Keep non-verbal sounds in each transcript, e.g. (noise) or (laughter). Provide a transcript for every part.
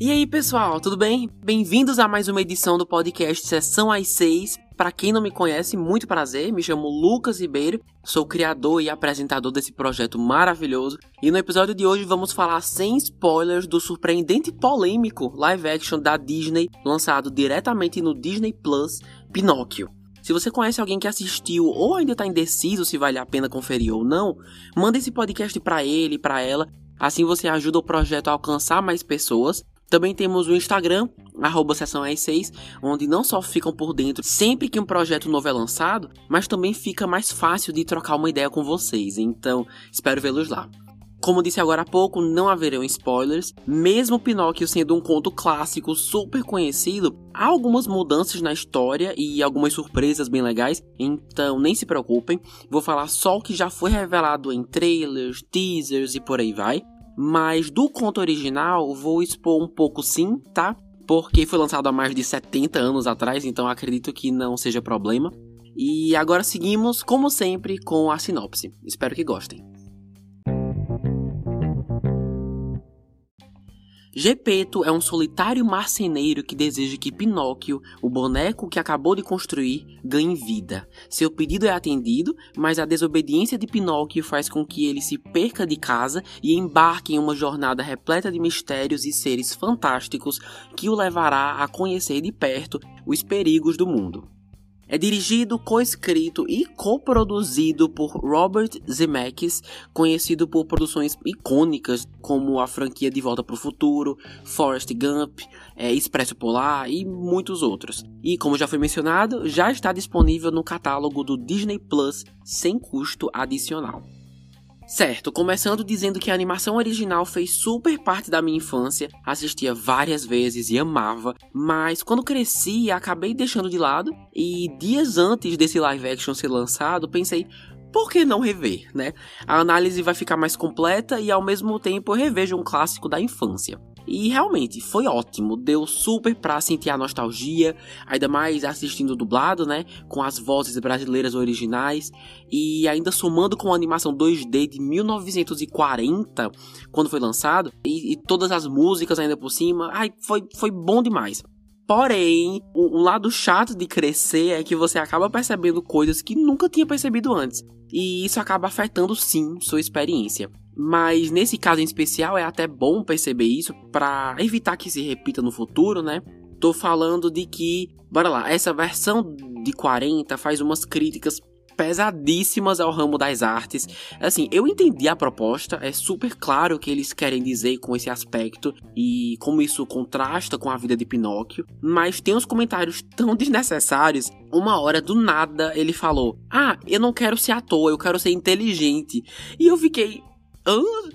E aí, pessoal, tudo bem? Bem-vindos a mais uma edição do podcast Sessão às 6. Para quem não me conhece, muito prazer, me chamo Lucas Ribeiro, sou criador e apresentador desse projeto maravilhoso. E no episódio de hoje vamos falar sem spoilers do surpreendente e polêmico live action da Disney, lançado diretamente no Disney Plus, Pinóquio. Se você conhece alguém que assistiu ou ainda está indeciso se vale a pena conferir ou não, manda esse podcast para ele, para ela. Assim você ajuda o projeto a alcançar mais pessoas também temos o Instagram, arroba sessão 6 onde não só ficam por dentro sempre que um projeto novo é lançado, mas também fica mais fácil de trocar uma ideia com vocês. Então, espero vê-los lá. Como disse agora há pouco, não haverão spoilers. Mesmo Pinóquio sendo um conto clássico super conhecido, há algumas mudanças na história e algumas surpresas bem legais, então nem se preocupem. Vou falar só o que já foi revelado em trailers, teasers e por aí vai. Mas do conto original, vou expor um pouco sim, tá? Porque foi lançado há mais de 70 anos atrás, então acredito que não seja problema. E agora seguimos, como sempre, com a sinopse. Espero que gostem. Gepeto é um solitário marceneiro que deseja que Pinóquio, o boneco que acabou de construir, ganhe vida. Seu pedido é atendido, mas a desobediência de Pinóquio faz com que ele se perca de casa e embarque em uma jornada repleta de mistérios e seres fantásticos que o levará a conhecer de perto os perigos do mundo. É dirigido, coescrito e coproduzido por Robert Zemeckis, conhecido por produções icônicas como a franquia De Volta para o Futuro, Forrest Gump, é, Expresso Polar e muitos outros. E como já foi mencionado, já está disponível no catálogo do Disney Plus sem custo adicional. Certo, começando dizendo que a animação original fez super parte da minha infância, assistia várias vezes e amava, mas quando cresci acabei deixando de lado e dias antes desse live action ser lançado, pensei, por que não rever, né? A análise vai ficar mais completa e ao mesmo tempo eu revejo um clássico da infância. E realmente foi ótimo, deu super pra sentir a nostalgia, ainda mais assistindo dublado, né? Com as vozes brasileiras originais e ainda somando com a animação 2D de 1940, quando foi lançado, e, e todas as músicas ainda por cima. Ai, foi, foi bom demais. Porém, um lado chato de crescer é que você acaba percebendo coisas que nunca tinha percebido antes. E isso acaba afetando sim sua experiência. Mas nesse caso em especial é até bom perceber isso para evitar que se repita no futuro, né? Tô falando de que, bora lá, essa versão de 40 faz umas críticas pesadíssimas ao ramo das artes. Assim, eu entendi a proposta, é super claro o que eles querem dizer com esse aspecto e como isso contrasta com a vida de Pinóquio, mas tem uns comentários (laughs) tão desnecessários. Uma hora do nada ele falou: "Ah, eu não quero ser ator, eu quero ser inteligente". E eu fiquei,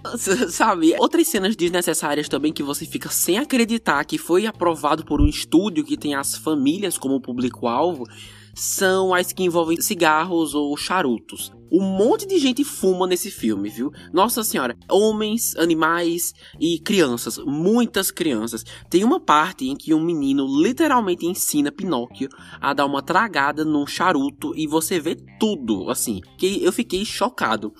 (laughs) sabe? Outras cenas desnecessárias também que você fica sem acreditar que foi aprovado por um estúdio que tem as famílias como público-alvo são as que envolvem cigarros ou charutos. Um monte de gente fuma nesse filme, viu? Nossa senhora, homens, animais e crianças, muitas crianças. Tem uma parte em que um menino literalmente ensina Pinóquio a dar uma tragada num charuto e você vê tudo, assim, que eu fiquei chocado.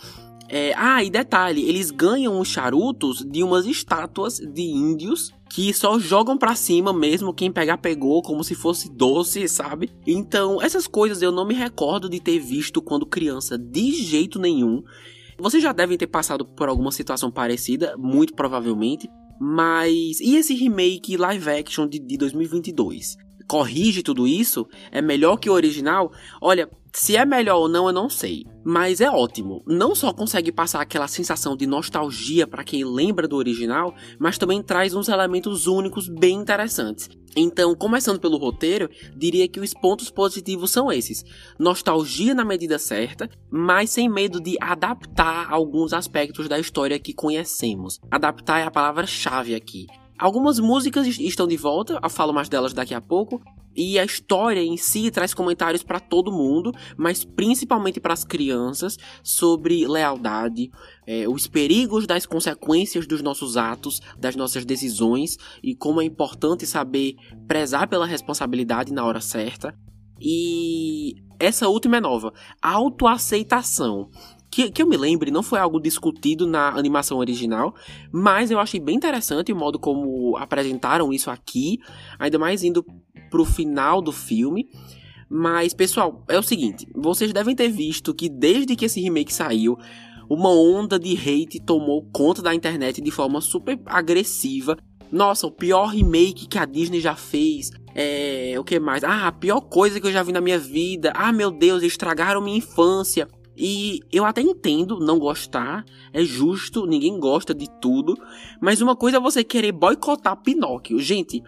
É, ah, e detalhe, eles ganham os charutos de umas estátuas de índios que só jogam para cima mesmo, quem pegar pegou, como se fosse doce, sabe? Então, essas coisas eu não me recordo de ter visto quando criança de jeito nenhum. Vocês já devem ter passado por alguma situação parecida, muito provavelmente. Mas e esse remake live action de, de 2022? Corrige tudo isso? É melhor que o original? Olha, se é melhor ou não, eu não sei. Mas é ótimo. Não só consegue passar aquela sensação de nostalgia para quem lembra do original, mas também traz uns elementos únicos bem interessantes. Então, começando pelo roteiro, diria que os pontos positivos são esses: nostalgia na medida certa, mas sem medo de adaptar alguns aspectos da história que conhecemos. Adaptar é a palavra-chave aqui. Algumas músicas estão de volta, eu falo mais delas daqui a pouco, e a história em si traz comentários para todo mundo, mas principalmente para as crianças, sobre lealdade, é, os perigos das consequências dos nossos atos, das nossas decisões e como é importante saber prezar pela responsabilidade na hora certa. E essa última é nova, autoaceitação que, que eu me lembre, não foi algo discutido na animação original, mas eu achei bem interessante o modo como apresentaram isso aqui, ainda mais indo pro final do filme. Mas, pessoal, é o seguinte: vocês devem ter visto que desde que esse remake saiu, uma onda de hate tomou conta da internet de forma super agressiva. Nossa, o pior remake que a Disney já fez. É. O que mais? Ah, a pior coisa que eu já vi na minha vida. Ah, meu Deus, estragaram minha infância. E eu até entendo não gostar, é justo, ninguém gosta de tudo, mas uma coisa é você querer boicotar Pinóquio. Gente,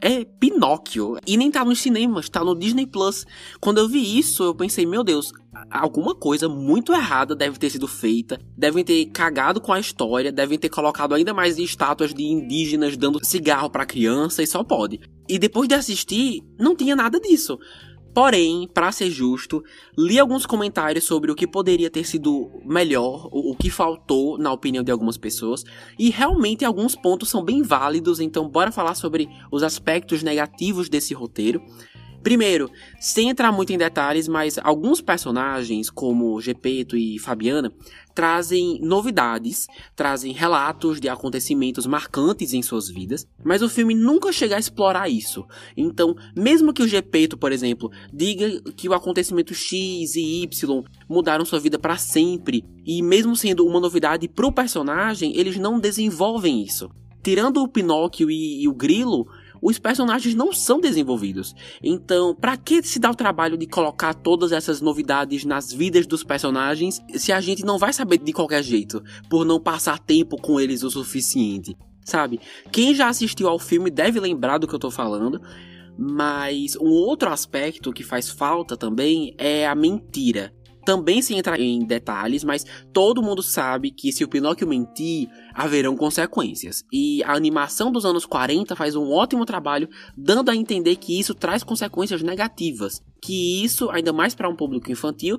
é Pinóquio. E nem tá nos cinemas, tá no Disney Plus. Quando eu vi isso, eu pensei, meu Deus, alguma coisa muito errada deve ter sido feita. Devem ter cagado com a história, devem ter colocado ainda mais estátuas de indígenas dando cigarro para criança e só pode. E depois de assistir, não tinha nada disso. Porém, para ser justo, li alguns comentários sobre o que poderia ter sido melhor, o, o, que faltou na opinião de algumas pessoas, e realmente alguns pontos são bem válidos, então bora falar sobre os aspectos negativos desse roteiro. Primeiro, sem entrar muito em detalhes, mas alguns personagens, como Gepeto e Fabiana, trazem novidades, trazem relatos de acontecimentos marcantes em suas vidas, mas o filme nunca chega a explorar isso. Então, mesmo que o Gepeto, por exemplo, diga que o acontecimento X e Y mudaram sua vida para sempre, e mesmo sendo uma novidade pro personagem, eles não desenvolvem isso. Tirando o Pinóquio e, e o Grilo, os personagens não são desenvolvidos. Então, para que se dá o trabalho de colocar todas essas novidades nas vidas dos personagens se a gente não vai saber de qualquer jeito, por não passar tempo com eles o suficiente? Sabe? Quem já assistiu ao filme deve lembrar do que eu tô falando. Mas um outro aspecto que faz falta também é a mentira também sem entrar em detalhes, mas todo mundo sabe que se o Pinóquio mentir, haverão consequências. E a animação dos anos 40 faz um ótimo trabalho dando a entender que isso traz consequências negativas, que isso, ainda mais para um público infantil,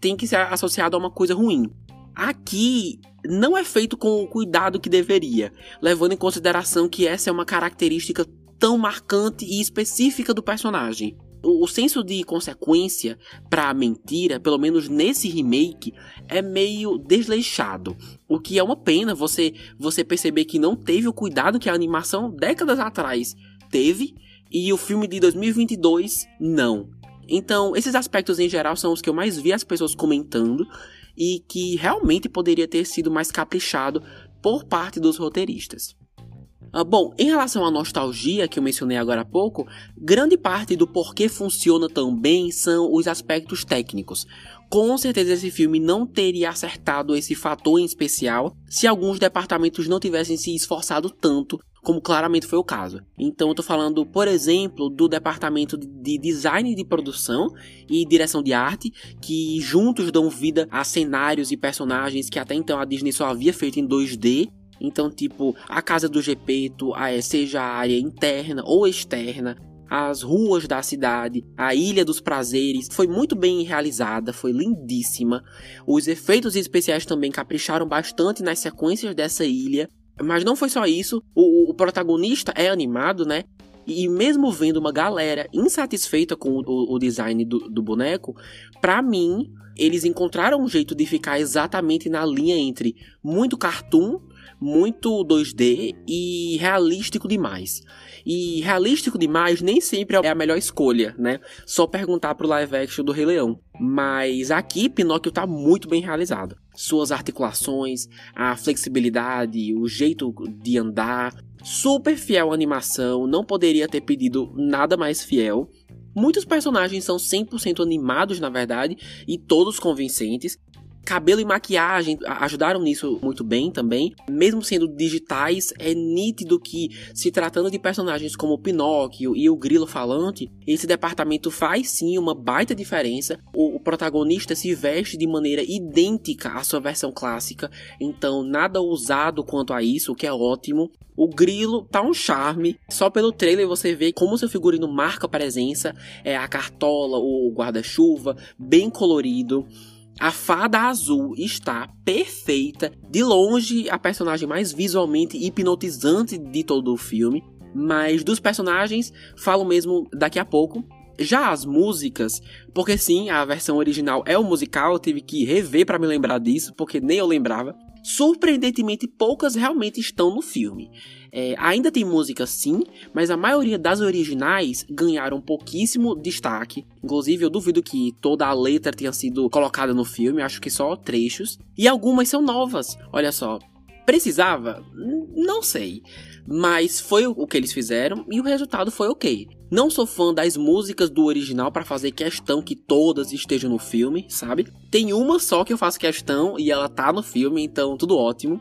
tem que ser associado a uma coisa ruim. Aqui não é feito com o cuidado que deveria, levando em consideração que essa é uma característica tão marcante e específica do personagem o, senso de consequência para a mentira, pelo menos nesse remake, é meio desleixado. O que é uma pena você, você perceber que não teve o cuidado que a animação décadas atrás teve e o filme de 2022 não. Então, esses aspectos em geral são os que eu mais vi as pessoas comentando e que realmente poderia ter sido mais caprichado por parte dos roteiristas. Ah, bom, em relação à nostalgia que eu mencionei agora há pouco, grande parte do porquê funciona tão bem são os aspectos técnicos. Com certeza esse filme não teria acertado esse fator em especial se alguns departamentos não tivessem se esforçado tanto como claramente foi o caso. Então eu tô falando, por exemplo, do departamento de design de produção e direção de arte, que juntos dão vida a cenários e personagens que até então a Disney só havia feito em 2D então, tipo, a casa do Gepeto, seja a área interna ou externa, as ruas da cidade, a Ilha dos Prazeres, foi muito bem realizada, foi lindíssima. Os efeitos especiais também capricharam bastante nas sequências dessa ilha. Mas não foi só isso, o, o protagonista é animado, né? E mesmo vendo uma galera insatisfeita com o, o design do, do boneco, para mim, eles encontraram um jeito de ficar exatamente na linha entre muito cartoon muito 2D e realístico demais. E realístico demais nem sempre é a melhor escolha, né? Só perguntar pro live action do Rei Leão. Mas aqui Pinóquio tá muito bem realizado. Suas articulações, a flexibilidade, o jeito de andar, super fiel à animação, não poderia ter pedido nada mais fiel. Muitos personagens são 100% animados, na verdade, e todos convincentes. Cabelo e maquiagem ajudaram nisso muito bem também. Mesmo sendo digitais, é nítido que, se tratando de personagens como Pinóquio e o Grilo Falante, esse departamento faz sim uma baita diferença. O, o protagonista se veste de maneira idêntica à sua versão clássica, então nada ousado quanto a isso, o que é ótimo. O grilo tá um charme. Só pelo trailer você vê como seu figurino marca presença. É a cartola, o guarda-chuva, bem colorido. A fada azul está perfeita. De longe, a personagem mais visualmente hipnotizante de todo o filme. Mas dos personagens, falo mesmo daqui a pouco. Já as músicas, porque sim, a versão original é o musical, eu tive que rever para me lembrar disso, porque nem eu lembrava. Surpreendentemente, poucas realmente estão no filme. É, ainda tem música sim, mas a maioria das originais ganharam pouquíssimo destaque. Inclusive, eu duvido que toda a letra tenha sido colocada no filme, acho que só trechos. E algumas são novas. Olha só, precisava? Não sei. Mas foi o que eles fizeram e o resultado foi ok. Não sou fã das músicas do original para fazer questão que todas estejam no filme, sabe? Tem uma só que eu faço questão e ela tá no filme, então tudo ótimo.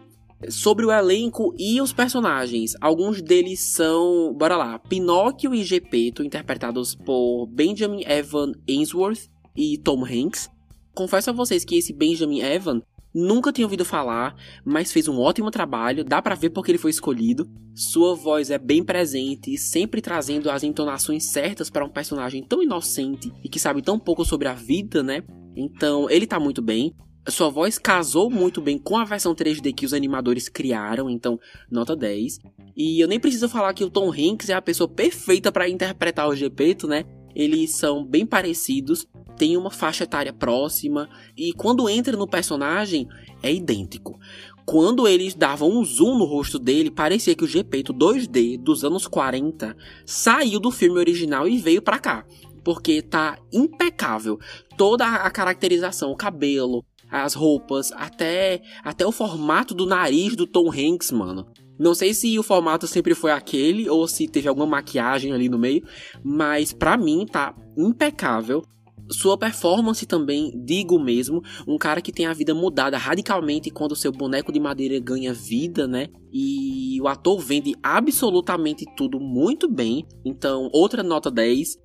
Sobre o elenco e os personagens, alguns deles são, bora lá, Pinóquio e Gepeto, interpretados por Benjamin Evan Ainsworth e Tom Hanks. Confesso a vocês que esse Benjamin Evan nunca tinha ouvido falar, mas fez um ótimo trabalho, dá para ver porque ele foi escolhido. Sua voz é bem presente, sempre trazendo as entonações certas para um personagem tão inocente e que sabe tão pouco sobre a vida, né? Então, ele tá muito bem. Sua voz casou muito bem com a versão 3D que os animadores criaram, então nota 10. E eu nem preciso falar que o Tom Hanks é a pessoa perfeita para interpretar o Gepeto, né? Eles são bem parecidos, têm uma faixa etária próxima e quando entra no personagem é idêntico. Quando eles davam um zoom no rosto dele, parecia que o Gepeto 2D dos anos 40 saiu do filme original e veio para cá porque tá impecável. Toda a caracterização, o cabelo, as roupas, até, até o formato do nariz do Tom Hanks, mano. Não sei se o formato sempre foi aquele ou se teve alguma maquiagem ali no meio, mas para mim tá impecável. Sua performance também, digo mesmo, um cara que tem a vida mudada radicalmente quando seu boneco de madeira ganha vida, né? E o ator vende absolutamente tudo muito bem. Então, outra nota 10.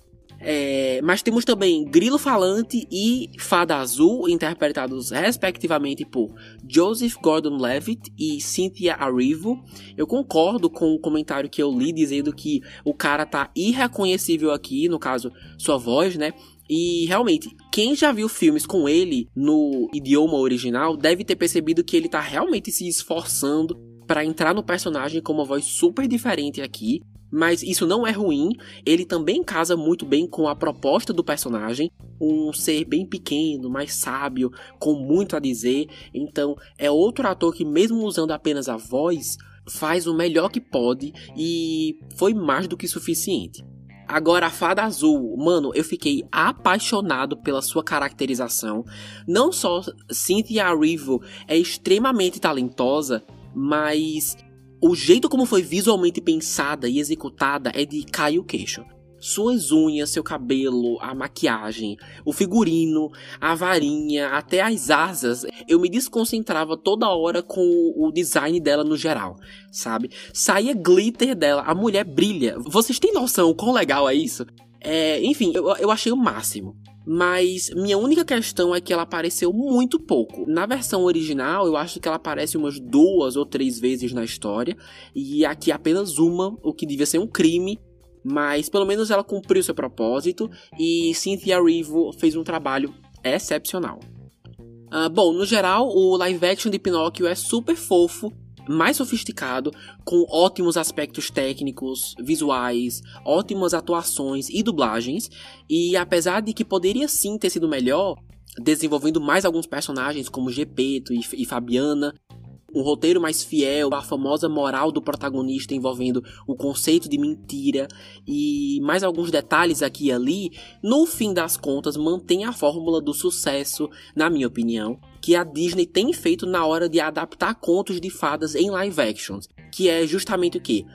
É, mas temos também Grilo Falante e Fada Azul, interpretados respectivamente por Joseph Gordon-Levitt e Cynthia Erivo. Eu concordo com o comentário que eu li dizendo que o cara tá irreconhecível aqui, no caso, sua voz, né? E realmente, quem já viu filmes com ele no idioma original deve ter percebido que ele tá realmente se esforçando para entrar no personagem com uma voz super diferente aqui. Mas isso não é ruim, ele também casa muito bem com a proposta do personagem, um ser bem pequeno, mais sábio, com muito a dizer. Então, é outro ator que, mesmo usando apenas a voz, faz o melhor que pode e foi mais do que suficiente. Agora, a Fada Azul, mano, eu fiquei apaixonado pela sua caracterização. Não só Cynthia Erivo é extremamente talentosa, mas o jeito como foi visualmente pensada e executada é de cair o queixo. Suas unhas, seu cabelo, a maquiagem, o figurino, a varinha, até as asas, eu me desconcentrava toda hora com o design dela no geral, sabe? Saía glitter dela, a mulher brilha. Vocês têm noção quão legal é isso? É, enfim, eu, eu achei o máximo. Mas minha única questão é que ela apareceu muito pouco. Na versão original, eu acho que ela aparece umas duas ou três vezes na história, e aqui apenas uma, o que devia ser um crime. Mas pelo menos ela cumpriu seu propósito e Cynthia Erivo fez um trabalho excepcional. Uh, bom, no geral, o live action de Pinóquio é super fofo mais sofisticado, com ótimos aspectos técnicos, visuais, ótimas atuações e dublagens. E apesar de que poderia sim ter sido melhor, desenvolvendo mais alguns personagens como Gepeto e, e Fabiana, um roteiro mais fiel à famosa moral do protagonista envolvendo o conceito de mentira e mais alguns detalhes aqui e ali, no fim das contas mantém a fórmula do sucesso, na minha opinião, que a Disney tem feito na hora de adaptar contos de fadas em live actions, que é justamente o que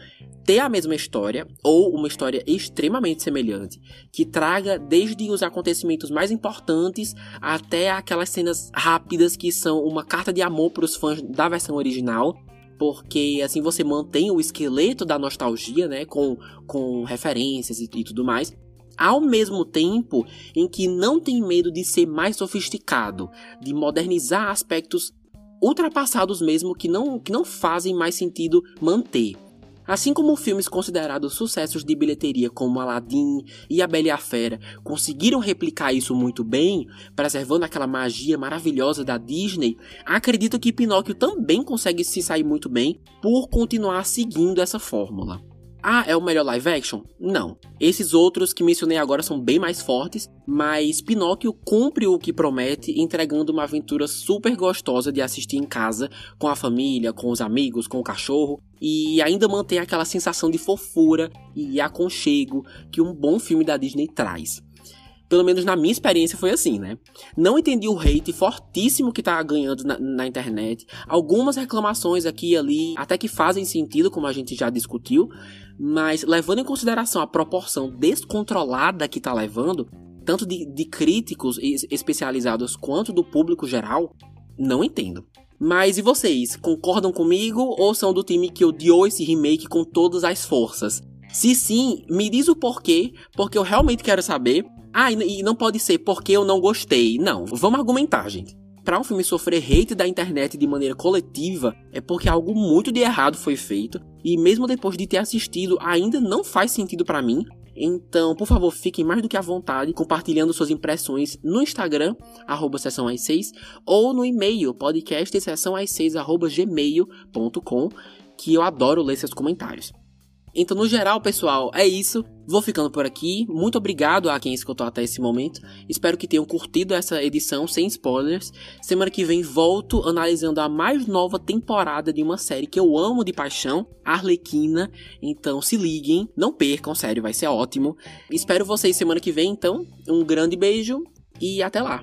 ter a mesma história ou uma história extremamente semelhante, que traga desde os acontecimentos mais importantes até aquelas cenas rápidas que são uma carta de amor para os fãs da versão original, porque assim você mantém o esqueleto da nostalgia, né, com, com referências e, e tudo mais, ao mesmo tempo em que não tem medo de ser mais sofisticado, de modernizar aspectos ultrapassados mesmo que não, que não fazem mais sentido manter. Assim como filmes considerados sucessos de bilheteria como Aladdin e A Bela e a Fera conseguiram replicar isso muito bem, preservando aquela magia maravilhosa da Disney, acredito que Pinóquio também consegue se sair muito bem por continuar seguindo essa fórmula. Ah, é o melhor live action? Não. Esses outros que mencionei agora são bem mais fortes, mas Pinóquio cumpre o que promete, entregando uma aventura super gostosa de assistir em casa, com a família, com os amigos, com o cachorro, e ainda mantém aquela sensação de fofura e aconchego que um bom filme da Disney traz. Pelo menos na minha experiência foi assim, né? Não entendi o hate fortíssimo que tá ganhando na, na, internet. Algumas reclamações aqui e ali até que fazem sentido, como a gente já discutiu. Mas levando em consideração a proporção descontrolada que tá levando, tanto de, de críticos especializados quanto do público geral, não entendo. Mas e vocês? Concordam comigo ou são do time que odiou esse remake com todas as forças? Se sim, me diz o porquê, porque eu realmente quero saber. Ah, e não pode ser porque eu não gostei. Não, vamos argumentar, gente. Para um filme sofrer hate da internet de maneira coletiva, é porque algo muito de errado foi feito, e mesmo depois de ter assistido, ainda não faz sentido para mim. Então, por favor, fiquem mais do que à vontade compartilhando suas impressões no Instagram, sessão às 6, ou no e-mail, podcast sessão às 6, arroba gmail.com, que eu adoro ler seus comentários. Então, no geral, pessoal, é isso. Vou ficando por aqui. Muito obrigado a quem escutou até esse momento. Espero que tenham curtido essa edição sem spoilers. Semana que vem volto analisando a mais nova temporada de uma série que eu amo de paixão, Arlequina. Então se liguem, não percam, sério, vai ser ótimo. Espero vocês semana que vem, então. Um grande beijo e até lá.